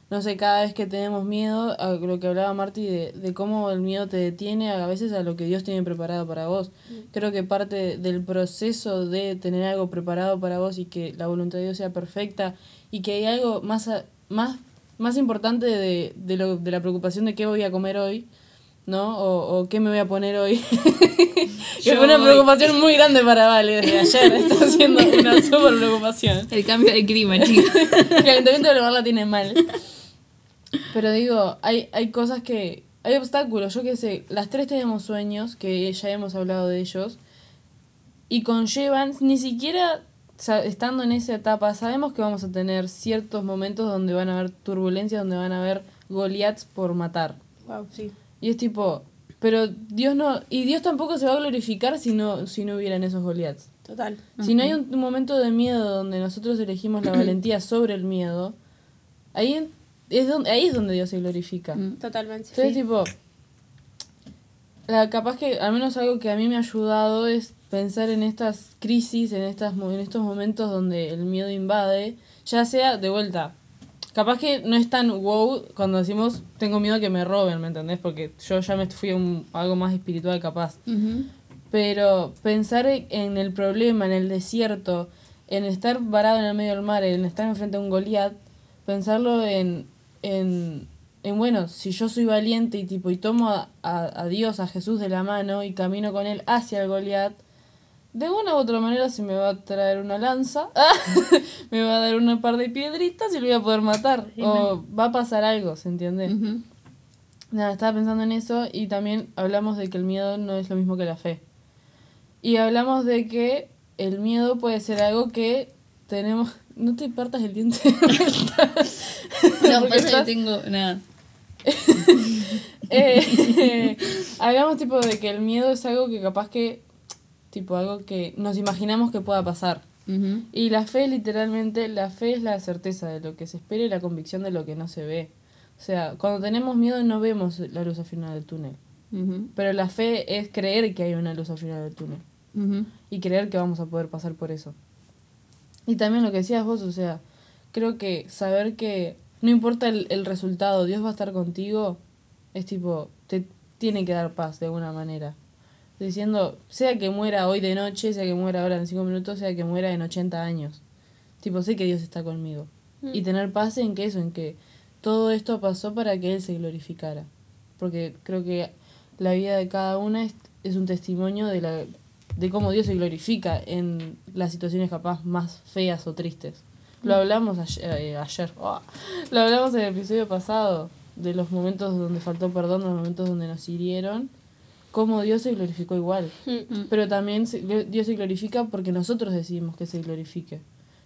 No sé, cada vez que tenemos miedo, a lo que hablaba Marty, de, de cómo el miedo te detiene a veces a lo que Dios tiene preparado para vos. Creo que parte del proceso de tener algo preparado para vos y que la voluntad de Dios sea perfecta y que hay algo más, a- más, más importante de, de, lo, de la preocupación de qué voy a comer hoy, ¿no? O, o qué me voy a poner hoy. que fue una voy- preocupación muy grande para Vale desde ayer. Está siendo una súper preocupación. El cambio de clima, chicos. El calentamiento del lugar la tiene mal. Pero digo, hay, hay cosas que. Hay obstáculos, yo qué sé. Las tres tenemos sueños, que ya hemos hablado de ellos. Y conllevan, ni siquiera estando en esa etapa, sabemos que vamos a tener ciertos momentos donde van a haber turbulencias, donde van a haber Goliaths por matar. Wow, sí. Y es tipo, pero Dios no. Y Dios tampoco se va a glorificar si no, si no hubieran esos Goliaths. Total. Si no hay un, un momento de miedo donde nosotros elegimos la valentía sobre el miedo, ahí es donde, ahí es donde Dios se glorifica. Mm. Totalmente. Entonces, sí. tipo, la, capaz que, al menos algo que a mí me ha ayudado es pensar en estas crisis, en, estas, mo- en estos momentos donde el miedo invade, ya sea de vuelta. Capaz que no es tan wow cuando decimos tengo miedo que me roben, ¿me entendés? Porque yo ya me fui a un, algo más espiritual capaz. Pero pensar en el problema, en el desierto, en estar varado en el medio del mar, en estar enfrente a un Goliat, pensarlo en, en, en, bueno, si yo soy valiente y tipo y tomo a, a, a Dios, a Jesús de la mano y camino con él hacia el Goliat, de una u otra manera se me va a traer una lanza, me va a dar una par de piedritas y lo voy a poder matar. O va a pasar algo, ¿se entiende? Nada, estaba pensando en eso y también hablamos de que el miedo no es lo mismo que la fe. Y hablamos de que el miedo puede ser algo que tenemos... No te partas el diente. No, pasa estás- que tengo. Nada. Eh, hablamos tipo de que el miedo es algo que capaz que... Tipo algo que nos imaginamos que pueda pasar. Y la fe, literalmente, la fe es la certeza de lo que se espera y la convicción de lo que no se ve. O sea, cuando tenemos miedo no vemos la luz al final del túnel. Pero la fe es creer que hay una luz al final del túnel. Y creer que vamos a poder pasar por eso. Y también lo que decías vos, o sea, creo que saber que no importa el, el resultado, Dios va a estar contigo, es tipo, te tiene que dar paz de alguna manera. Diciendo, sea que muera hoy de noche, sea que muera ahora en cinco minutos, sea que muera en 80 años. Tipo, sé que Dios está conmigo. Y tener paz en que eso, en que todo esto pasó para que Él se glorificara. Porque creo que la vida de cada una es, es un testimonio de, la, de cómo Dios se glorifica en las situaciones capaz más feas o tristes. Lo hablamos ayer, eh, ayer oh, lo hablamos en el episodio pasado, de los momentos donde faltó perdón, los momentos donde nos hirieron, cómo Dios se glorificó igual. Mm. Pero también Dios se glorifica porque nosotros decidimos que se glorifique.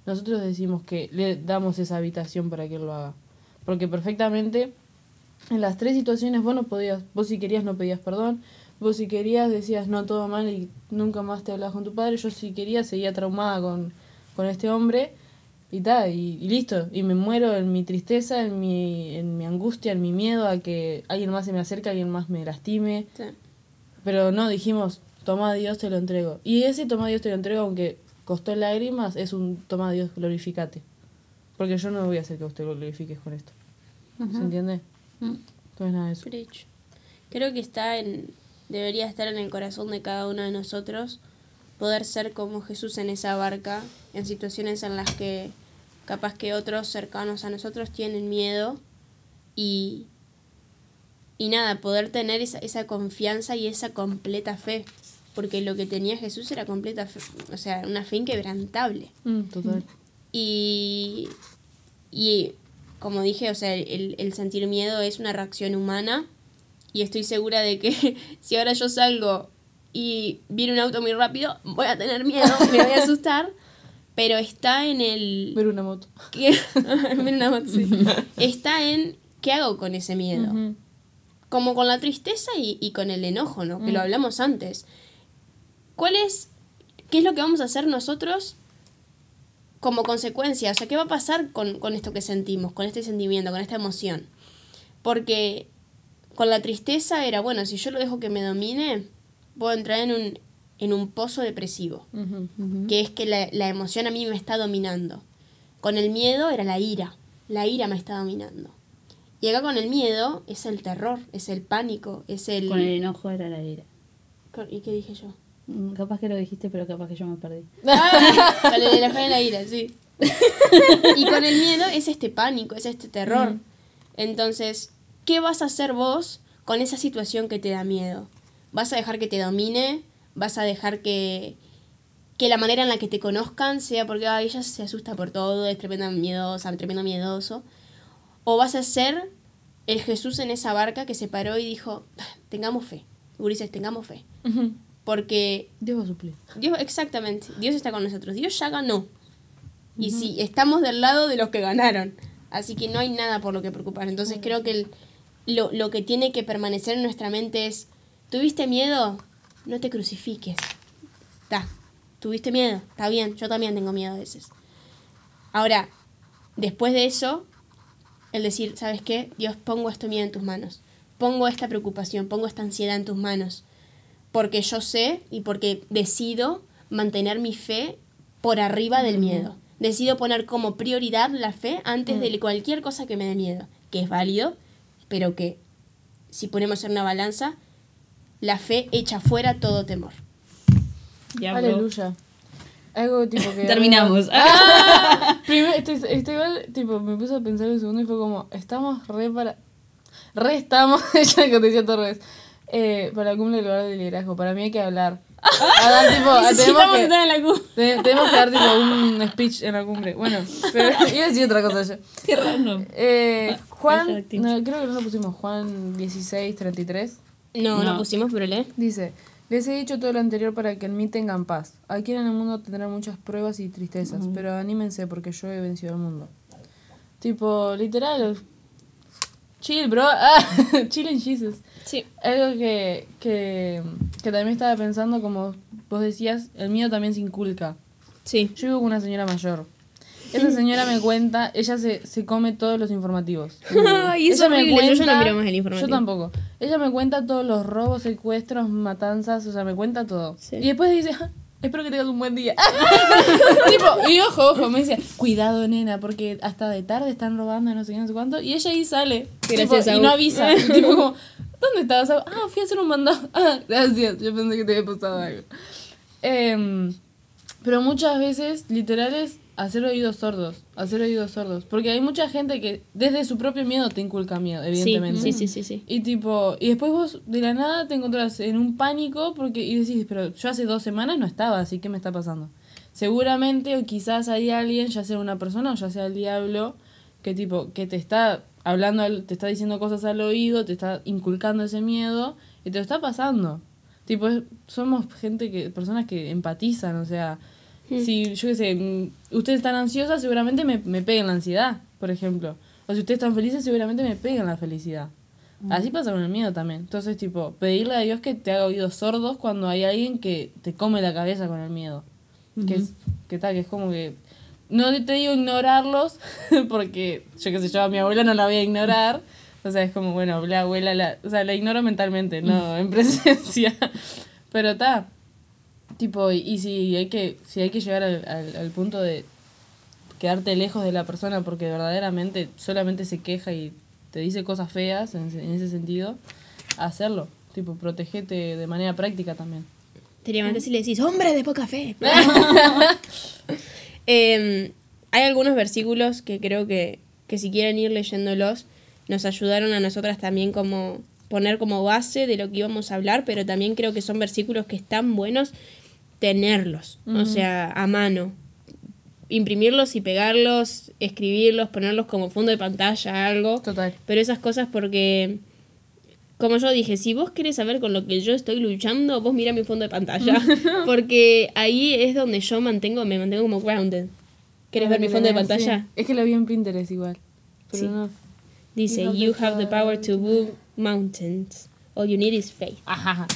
Nosotros decimos que le damos esa habitación para que Él lo haga. Porque perfectamente en las tres situaciones vos no podías, vos si querías no pedías perdón, vos si querías decías no todo mal y nunca más te hablabas con tu padre, yo si quería seguía traumada con, con este hombre y tal, y, y listo, y me muero en mi tristeza, en mi, en mi angustia, en mi miedo a que alguien más se me acerque, alguien más me lastime, Sí. Pero no, dijimos, toma Dios, te lo entrego. Y ese toma a Dios, te lo entrego, aunque costó lágrimas, es un toma Dios, glorificate. Porque yo no voy a hacer que usted lo glorifiques con esto. ¿Se entiende? Mm. Entonces nada de eso. Preach. Creo que está en, debería estar en el corazón de cada uno de nosotros poder ser como Jesús en esa barca, en situaciones en las que capaz que otros cercanos a nosotros tienen miedo y, y nada, poder tener esa, esa confianza y esa completa fe, porque lo que tenía Jesús era completa fe, o sea, una fe inquebrantable. Mm, total. Y, y como dije, o sea, el, el sentir miedo es una reacción humana y estoy segura de que si ahora yo salgo y viene un auto muy rápido, voy a tener miedo, me voy a asustar, pero está en el... Ver una moto. Viene una moto, sí. Está en qué hago con ese miedo. Ujú. Como con la tristeza y, y con el enojo, ¿no? Que lo hablamos antes. ¿Cuál es, qué es lo que vamos a hacer nosotros como consecuencia? O sea, ¿qué va a pasar con, con esto que sentimos, con este sentimiento, con esta emoción? Porque con la tristeza era, bueno, si yo lo dejo que me domine, puedo entrar en un, en un pozo depresivo, que es que la, la emoción a mí me está dominando. Con el miedo era la ira, la ira me está dominando. Y acá con el miedo es el terror, es el pánico, es el... Con el enojo era la ira. ¿Y qué dije yo? Mm, Capaz que lo dijiste, pero capaz que yo me perdí. con el enojo y la ira, sí. y con el miedo es este pánico, es este terror. Entonces, ¿qué vas a hacer vos con esa situación que te da miedo? ¿Vas a dejar que te domine? ¿Vas a dejar que, que la manera en la que te conozcan sea porque "Ay, ella se asusta por todo, es tremenda miedosa, tremendo miedoso? ¿O vas a ser el Jesús en esa barca que se paró y dijo, "Ah, tengamos fe, Ulises, tengamos fe? Porque Dios va a suplir. Dios, exactamente, Dios está con nosotros, Dios ya ganó. Y sí, estamos del lado de los que ganaron. Así que no hay nada por lo que preocupar. Entonces creo que el- lo, lo que tiene que permanecer en nuestra mente es, ¿tuviste miedo? No te crucifiques. Está, ¿tuviste miedo? Está bien, yo también tengo miedo a veces. Ahora, después de eso, el decir, ¿sabes qué? Dios, pongo este miedo en tus manos. Pongo esta preocupación, pongo esta ansiedad en tus manos porque yo sé y porque decido mantener mi fe por arriba del miedo. Decido poner como prioridad la fe antes de cualquier cosa que me dé miedo, que es válido, pero que si ponemos en una balanza, la fe echa fuera todo temor. Diablo. Aleluya. Algo tipo que. Terminamos. ¡Ah! Primero, estoy, estoy igual, tipo, me puse a pensar un segundo y fue como, estamos re para. Re estamos, ya que te decía revés. Eh, para la cumbre del lugar de liderazgo. Para mí hay que hablar. A dar, tipo, a- tenemos que, en la cumbre. te- tenemos que dar tipo un speech en la cumbre. Bueno, pero iba a decir otra cosa yo. Qué random. Eh, Juan, Perfecto. no, creo que no lo pusimos, Juan 16, 33. No, no, No. pusimos, pero lee. Dice, les he dicho todo lo anterior para que en mí tengan paz. Aquí en el mundo tendrán muchas pruebas y tristezas, pero anímense porque yo he vencido al mundo. Tipo, literal, chill, bro. Ah, chill en Jesus. Sí. Algo que, que, que también estaba pensando, como vos decías, el mío también se inculca. Sí. Yo vivo con una señora mayor. Esa señora me cuenta, ella se, se come todos los informativos. Ay, es Ella me horrible, yo ya no miro más el informativo. Yo tampoco. Ella me cuenta todos los robos, secuestros, matanzas, o sea, me cuenta todo. Sí. Y después dice, "Ah, espero que tengas un buen día. tipo, y ojo, ojo, me dice, cuidado, nena, porque hasta de tarde están robando, no sé qué, no sé cuánto. Y ella ahí sale. Gracias, tipo, y no avisa. tipo, como, ¿dónde estabas? Ah, fui a hacer un mandado. Ah, gracias, yo pensé que te había pasado algo. Em, pero muchas veces, literal, es hacer oídos sordos. Hacer oídos sordos. Porque hay mucha gente que desde su propio miedo te inculca miedo, evidentemente. sí, sí, sí, sí. Y tipo, y después vos de la nada te encontrás en un pánico porque y decís, pero yo hace dos semanas no estaba, así que me está pasando. Seguramente o quizás hay alguien, ya sea una persona o ya sea el diablo, que tipo, que te está hablando, al- te está diciendo cosas al oído, te está inculcando ese miedo y te lo está pasando. Tipo, es- somos gente que, personas que empatizan, o sea, si yo qué sé, mm, ustedes están ansiosas, seguramente me, me peguen la ansiedad, por ejemplo. O si ustedes están felices, seguramente me peguen la felicidad. Así pasa con el miedo también. Entonces, tipo, pedirle a Dios que te haga oídos sordos cuando hay alguien que te come la cabeza con el miedo. Que es, que tal, que es como que. No te digo ignorarlos, porque yo qué sé, yo a mi abuela no la voy a ignorar. O sea, es como, bueno, la abuela, la, o sea, la ignoro mentalmente, no en presencia. Pero está. Tipo, y, y si hay que, si hay que llegar al, al, al punto de quedarte lejos de la persona porque verdaderamente solamente se queja y te dice cosas feas en, ese- en ese sentido, hacerlo. Tipo, protegete de manera práctica también. Te levantas y le decís, hombre de poca fe. Em, hay algunos versículos que creo que, que si quieren ir leyéndolos, nos ayudaron a nosotras también como poner como base de lo que íbamos a hablar, pero también creo que son versículos que están buenos tenerlos, o sea, a mano. Imprimirlos y pegarlos, escribirlos, ponerlos como fondo de pantalla, algo. Total. Pero esas cosas porque, como yo dije, si vos querés saber con lo que yo estoy luchando, vos mira mi fondo de pantalla. porque ahí es donde yo mantengo, me mantengo como grounded. ¿Querés ver mi fondo de pantalla? Sí. Es que lo vi en Pinterest igual. Pero Sí. no. Dice, You have you the have the power to move mountains. All you need is faith. Ajá.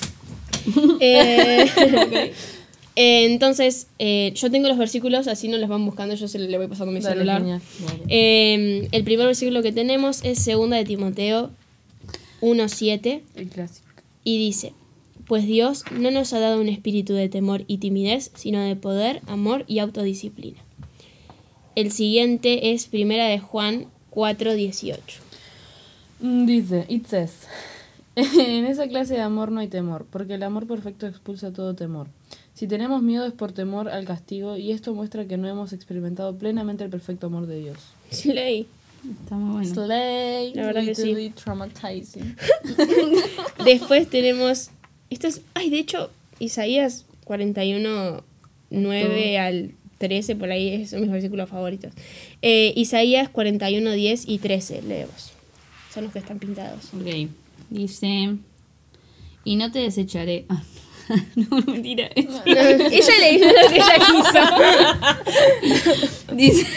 Eh, eh, entonces, eh, yo tengo los versículos, así no los van buscando, yo se le voy pasando mi Dale, celular. genial. Eh, el primer versículo que tenemos es segunda de Timoteo 1.7 El clásico. y dice, pues Dios no nos ha dado un espíritu de temor y timidez, sino de poder, amor y autodisciplina. El siguiente es primera de Juan 4.18. Mm, Dice, it says, en esa clase de amor no hay temor, porque el amor perfecto expulsa todo temor. Si tenemos miedo es por temor al castigo y esto muestra que no hemos experimentado plenamente el perfecto amor de Dios. Slay. Está muy bueno. Slay, La verdad que sí. traumatizing. Después tenemos, esto es, ay, de hecho, Isaías 41, 9 al 13, por ahí es- son mis versículos favoritos. Eh, Isaías 41, 10 y 13, leemos. Son los que están pintados. Ok. Dice. Y no te desecharé. Ah, no, mentira. ella le dijo lo que ella quiso. Dice.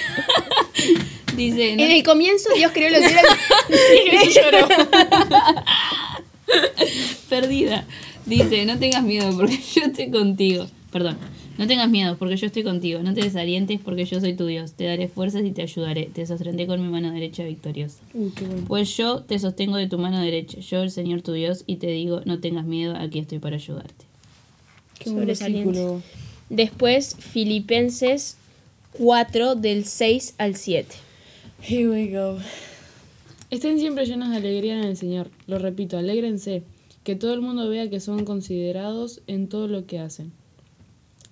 Dice. no- En el comienzo Dios creó los cielos. Perdida. Dice, no tengas miedo porque yo estoy contigo. Perdón. No tengas miedo porque yo estoy contigo. No te desalientes porque yo soy tu Dios. Te daré fuerzas y te ayudaré. Te sostendré con mi mano derecha victoriosa. bueno. Pues yo te sostengo de tu mano derecha. Yo, el Señor tu Dios, y te digo, no tengas miedo, aquí estoy para ayudarte. Qué. Después Filipenses 4 del 6 al 7. Here we go. Estén siempre llenos de alegría en el Señor. Lo repito, alégrense. Que todo el mundo vea que son considerados en todo lo que hacen.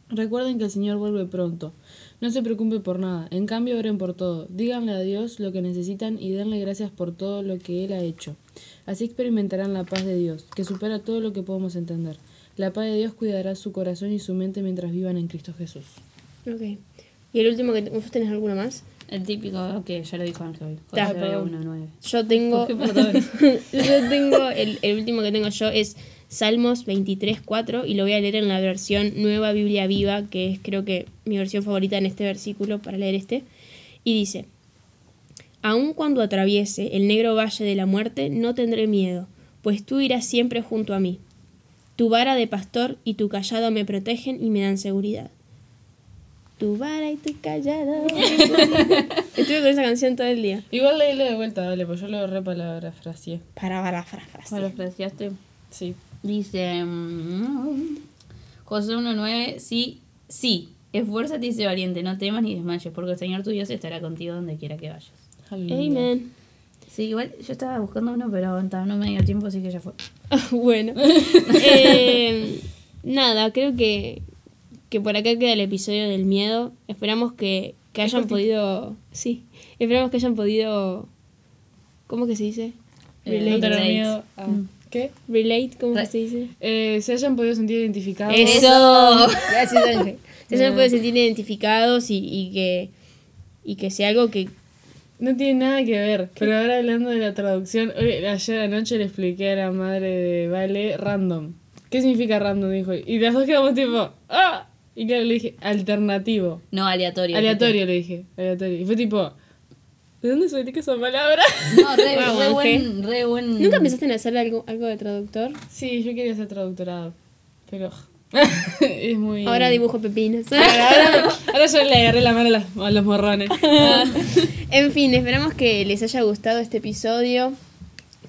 Recuerden que el Señor vuelve pronto. No se preocupen por nada. En cambio, oren por todo. Díganle a Dios lo que necesitan y denle gracias por todo lo que Él ha hecho. Así experimentarán la paz de Dios, que supera todo lo que podemos entender. La paz de Dios cuidará su corazón y su mente mientras vivan en Cristo Jesús. Ok. ¿Y el último que vos tenés alguno más? El típico, que ya lo dijo Ángel. Ta, José perdón. 1.9. Yo tengo. Yo tengo. El, el último que tengo yo es Salmos 23, 4 y lo voy a leer en la versión Nueva Biblia Viva, que es creo que mi versión favorita en este versículo para leer este. Y dice: Aun cuando atraviese el negro valle de la muerte, no tendré miedo, pues tú irás siempre junto a mí. Tu vara de pastor y tu callado me protegen y me dan seguridad. Tu vara y tu callado. Estuve con esa canción todo el día. Igual leílo de vuelta, dale, pues yo lo repalabrafraseé. Para, para, para, para. Parafraseaste. Sí. Dice. mm, José 19, sí, sí. Esfuérzate y sé valiente, no temas ni desmayes, porque el Señor tu Dios estará contigo donde quiera que vayas. Amen. Sí, igual yo estaba buscando uno, pero ta, no me dio tiempo, así que ya fue. bueno. Eh, nada, creo que, que por acá queda el episodio del miedo. Esperamos que, que hayan podido. Sí. Esperamos que hayan podido. ¿Cómo que se dice? Eh, No Relate. tener miedo. Ah, ¿Qué? Relate, ¿cómo que se dice? Eh, se hayan podido sentir identificados. Eso. Gracias, Ángel. Se pueden sentir identificados y, y que y que sea algo que No tiene nada que ver, pero ahora hablando de la traducción, hoy, ayer anoche le expliqué a la madre de Vale random. ¿Qué significa random? Dijo. Y las dos quedamos tipo, ¡ah! Y claro, le dije, alternativo. No, aleatorio. Aleatorio le dije, aleatorio. Y fue tipo, ¿de dónde saqué esa palabra? No, re, Wow, re Ángel. buen, re buen. ¿Nunca pensaste en hacer algo, algo de traductor? sí, yo quería ser traductorado, pero es muy... Ahora dibujo pepinos. Ahora, ahora yo le agarré la mano a, las- a los morrones. en fin, esperamos que les haya gustado este episodio,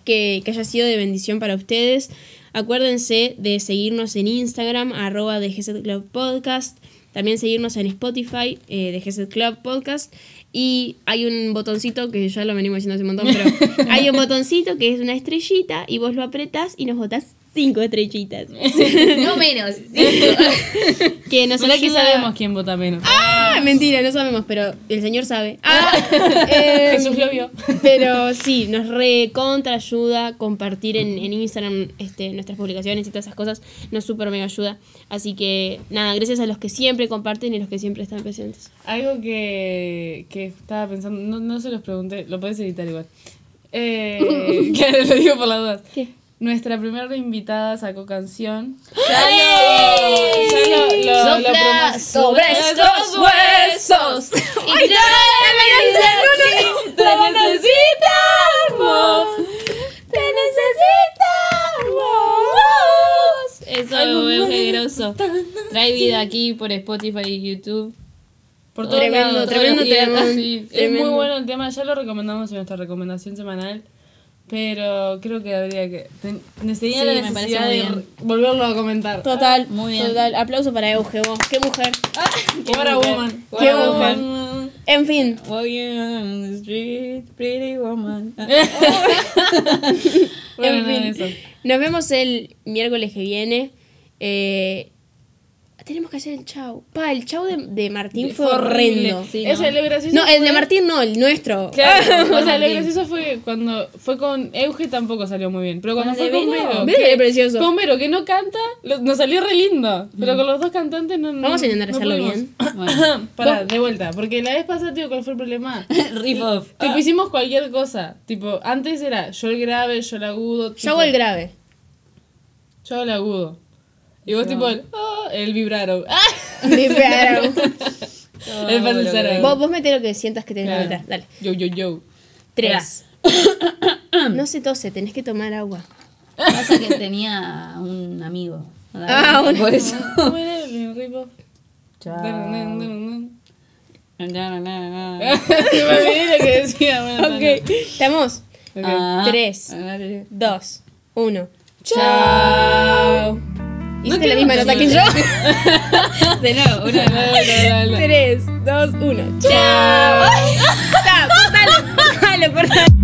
que, que haya sido de bendición para ustedes. Acuérdense de seguirnos en Instagram, arroba de GZ Club Podcast. También seguirnos en Spotify eh, de GZ Club Podcast. Y hay un botoncito que ya lo venimos diciendo hace un montón, pero hay un botoncito que es una estrellita y vos lo apretás y nos botás cinco estrellitas. No menos. que nos ¿Será que ayuda- sabemos quién vota menos? Ah, mentira, no sabemos, pero el señor sabe. Ah, eh, Jesús lo vio. pero sí, nos recontra ayuda compartir en, en Instagram este, nuestras publicaciones y todas esas cosas. Nos súper mega ayuda. Así que nada, gracias a los que siempre comparten y los que siempre están presentes. Algo que, que estaba pensando, no, no se los pregunté, lo podés editar igual. Eh, que lo digo por las dudas. ¿Qué? Nuestra primera invitada sacó canción. Ya lo, ya lo, lo, lo sobre estos huesos. Y ¡Te necesitamos! ¡Te necesitamos! Eso es generoso. Trae vida aquí por Spotify y YouTube. Por todos Tremendo, lados. tremendo días. temón, Sí, Es tremendo. muy bueno el tema, ya lo recomendamos en nuestra recomendación semanal. Pero creo que habría que. ten- tenía Sí, la necesidad de bien. volverlo a comentar. Total, Muy bien. Total. Aplauso para Euge, vos. ¡Qué mujer! Qué buena mujer. woman. ¡Qué mujer! woman. En fin, Walking on the street, pretty woman. Bueno, en fin. eso. Nos vemos el miércoles que viene. Eh, tenemos que hacer el chau. Pa, el chau de, de Martín fue, horrendo. Sí, O sea, ¿no? lo gracioso No, el de Martín no, el nuestro. Claro, o sea, lo gracioso fue cuando fue con Euge tampoco salió muy bien. Pero cuando Con fue con Vero. Vero, que- precioso. Con Vero, que no canta, lo- nos salió re lindo. Pero con los dos cantantes no. no- Vamos a intentar no hacerlo pudimos. bien. Bueno, Pará, de vuelta. Porque la vez pasada, tío, ¿cuál fue el problema? rip off. Tipo, hicimos cualquier cosa. Tipo, antes era yo el grave, yo el agudo. Yo hago el grave. Yo hago el agudo. Y vos, tipo, el, ah, el vibraro. ¡Ah! Vibraron. el falsero. vos, vos mete lo que sientas que tenés que Claro. meter. Dale. Yo, yo, yo. Tres. no se tose, tenés que tomar agua. Pasa que tenía un amigo. Ah, un- por eso. ¿Cómo era el ripo? Chao. Me olvidé lo que decía. bueno, Ok. Estamos. Ah. Tres. Dos. Uno. Chao. Hiciste la misma nota que yo. De nuevo, una. Dale, dale, dale. Tres, dos, uno. Chao. Chao. Cortalo. Cortalo, cortalo.